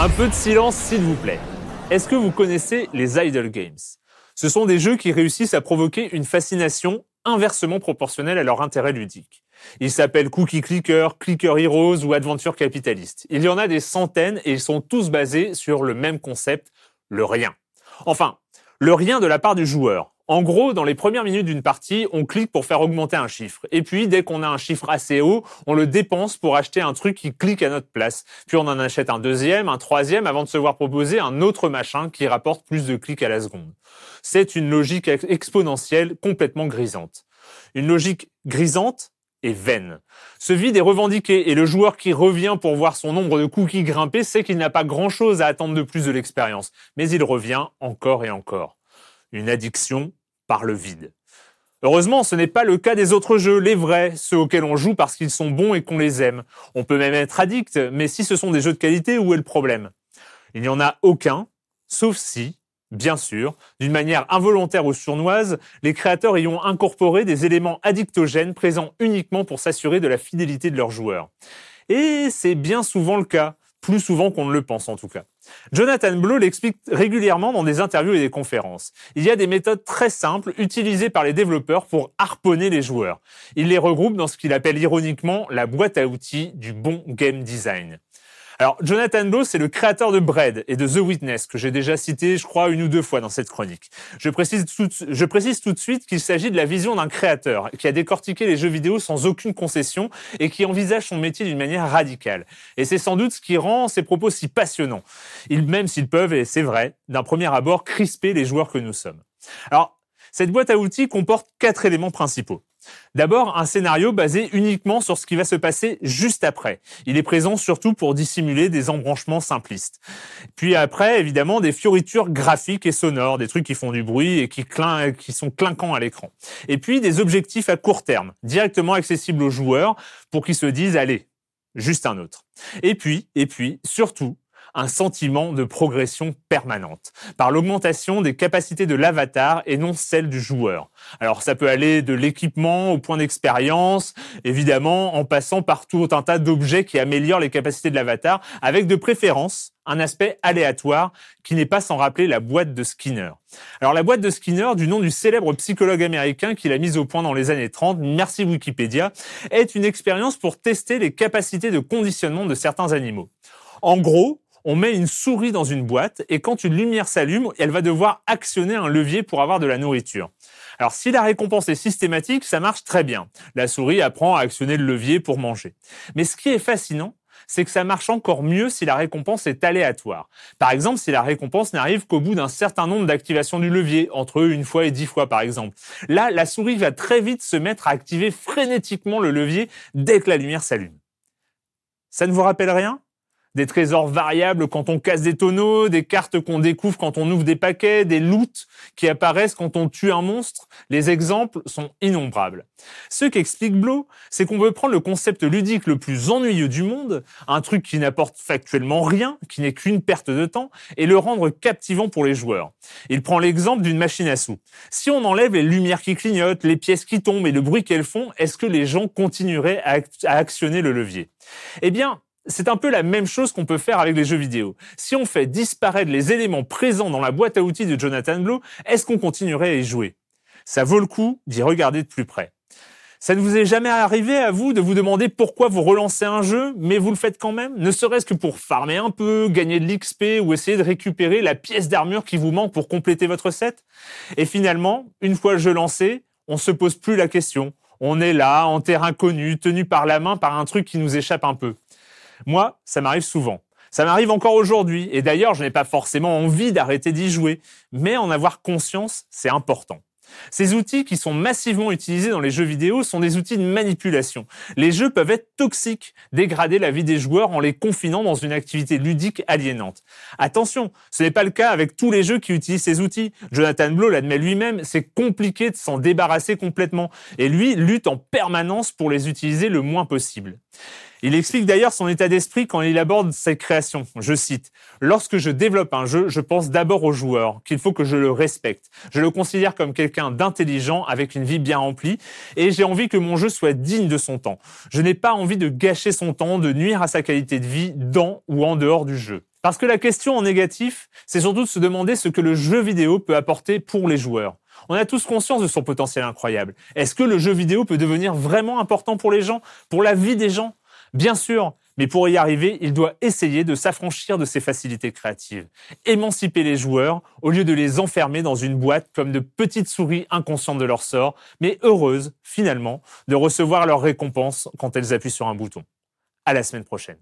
Un peu de silence, s'il vous plaît. Est-ce que vous connaissez les idle games? Ce sont des jeux qui réussissent à provoquer une fascination inversement proportionnelle à leur intérêt ludique. Ils s'appellent Cookie Clicker, Clicker Heroes ou Adventure Capitaliste. Il y en a des centaines et ils sont tous basés sur le même concept, le rien. Enfin, le rien de la part du joueur. En gros, dans les premières minutes d'une partie, on clique pour faire augmenter un chiffre. Et puis, dès qu'on a un chiffre assez haut, on le dépense pour acheter un truc qui clique à notre place. Puis on en achète un deuxième, un troisième, avant de se voir proposer un autre machin qui rapporte plus de clics à la seconde. C'est une logique exponentielle complètement grisante. Une logique grisante et vaine. Ce vide est revendiqué et le joueur qui revient pour voir son nombre de cookies grimper sait qu'il n'a pas grand chose à attendre de plus de l'expérience. Mais il revient encore et encore. Une addiction par le vide. Heureusement, ce n'est pas le cas des autres jeux, les vrais, ceux auxquels on joue parce qu'ils sont bons et qu'on les aime. On peut même être addict, mais si ce sont des jeux de qualité, où est le problème? Il n'y en a aucun, sauf si, bien sûr, d'une manière involontaire ou sournoise, les créateurs y ont incorporé des éléments addictogènes présents uniquement pour s'assurer de la fidélité de leurs joueurs. Et c'est bien souvent le cas, plus souvent qu'on ne le pense en tout cas. Jonathan Blow l'explique régulièrement dans des interviews et des conférences. Il y a des méthodes très simples utilisées par les développeurs pour harponner les joueurs. Il les regroupe dans ce qu'il appelle ironiquement la boîte à outils du bon game design. Alors, Jonathan Blow, c'est le créateur de Bread et de The Witness, que j'ai déjà cité, je crois, une ou deux fois dans cette chronique. Je précise tout, de suite qu'il s'agit de la vision d'un créateur qui a décortiqué les jeux vidéo sans aucune concession et qui envisage son métier d'une manière radicale. Et c'est sans doute ce qui rend ses propos si passionnants. Ils, même s'ils peuvent, et c'est vrai, d'un premier abord, crisper les joueurs que nous sommes. Alors, cette boîte à outils comporte quatre éléments principaux. D'abord, un scénario basé uniquement sur ce qui va se passer juste après. Il est présent surtout pour dissimuler des embranchements simplistes. Puis après, évidemment, des fioritures graphiques et sonores, des trucs qui font du bruit et qui, sont clinquants à l'écran. Et puis des objectifs à court terme, directement accessibles aux joueurs pour qu'ils se disent, allez, juste un autre. Et puis, et puis, surtout, un sentiment de progression permanente, par l'augmentation des capacités de l'avatar et non celle du joueur. Alors ça peut aller de l'équipement au point d'expérience, évidemment, en passant par tout un tas d'objets qui améliorent les capacités de l'avatar, avec de préférence un aspect aléatoire qui n'est pas sans rappeler la boîte de Skinner. Alors la boîte de Skinner, du nom du célèbre psychologue américain qui l'a mise au point dans les années 30, merci Wikipédia, est une expérience pour tester les capacités de conditionnement de certains animaux. En gros, on met une souris dans une boîte et quand une lumière s'allume, elle va devoir actionner un levier pour avoir de la nourriture. Alors si la récompense est systématique, ça marche très bien. La souris apprend à actionner le levier pour manger. Mais ce qui est fascinant, c'est que ça marche encore mieux si la récompense est aléatoire. Par exemple, si la récompense n'arrive qu'au bout d'un certain nombre d'activations du levier, entre une fois et dix fois par exemple. Là, la souris va très vite se mettre à activer frénétiquement le levier dès que la lumière s'allume. Ça ne vous rappelle rien? Des trésors variables quand on casse des tonneaux, des cartes qu'on découvre quand on ouvre des paquets, des loots qui apparaissent quand on tue un monstre. Les exemples sont innombrables. Ce qu'explique Blow, c'est qu'on veut prendre le concept ludique le plus ennuyeux du monde, un truc qui n'apporte factuellement rien, qui n'est qu'une perte de temps, et le rendre captivant pour les joueurs. Il prend l'exemple d'une machine à sous. Si on enlève les lumières qui clignotent, les pièces qui tombent et le bruit qu'elles font, est-ce que les gens continueraient à actionner le levier? Eh bien, c'est un peu la même chose qu'on peut faire avec les jeux vidéo. Si on fait disparaître les éléments présents dans la boîte à outils de Jonathan Blow, est-ce qu'on continuerait à y jouer? Ça vaut le coup d'y regarder de plus près. Ça ne vous est jamais arrivé à vous de vous demander pourquoi vous relancez un jeu, mais vous le faites quand même, ne serait-ce que pour farmer un peu, gagner de l'XP ou essayer de récupérer la pièce d'armure qui vous manque pour compléter votre set? Et finalement, une fois le jeu lancé, on se pose plus la question. On est là, en terrain connu, tenu par la main par un truc qui nous échappe un peu. Moi, ça m'arrive souvent. Ça m'arrive encore aujourd'hui, et d'ailleurs, je n'ai pas forcément envie d'arrêter d'y jouer, mais en avoir conscience, c'est important. Ces outils qui sont massivement utilisés dans les jeux vidéo sont des outils de manipulation. Les jeux peuvent être toxiques, dégrader la vie des joueurs en les confinant dans une activité ludique aliénante. Attention, ce n'est pas le cas avec tous les jeux qui utilisent ces outils. Jonathan Blow l'admet lui-même, c'est compliqué de s'en débarrasser complètement, et lui lutte en permanence pour les utiliser le moins possible. Il explique d'ailleurs son état d'esprit quand il aborde ses créations. Je cite, Lorsque je développe un jeu, je pense d'abord au joueur, qu'il faut que je le respecte. Je le considère comme quelqu'un d'intelligent, avec une vie bien remplie, et j'ai envie que mon jeu soit digne de son temps. Je n'ai pas envie de gâcher son temps, de nuire à sa qualité de vie dans ou en dehors du jeu. Parce que la question en négatif, c'est surtout de se demander ce que le jeu vidéo peut apporter pour les joueurs. On a tous conscience de son potentiel incroyable. Est-ce que le jeu vidéo peut devenir vraiment important pour les gens, pour la vie des gens? Bien sûr, mais pour y arriver, il doit essayer de s'affranchir de ses facilités créatives, émanciper les joueurs au lieu de les enfermer dans une boîte comme de petites souris inconscientes de leur sort, mais heureuses, finalement, de recevoir leur récompense quand elles appuient sur un bouton. À la semaine prochaine.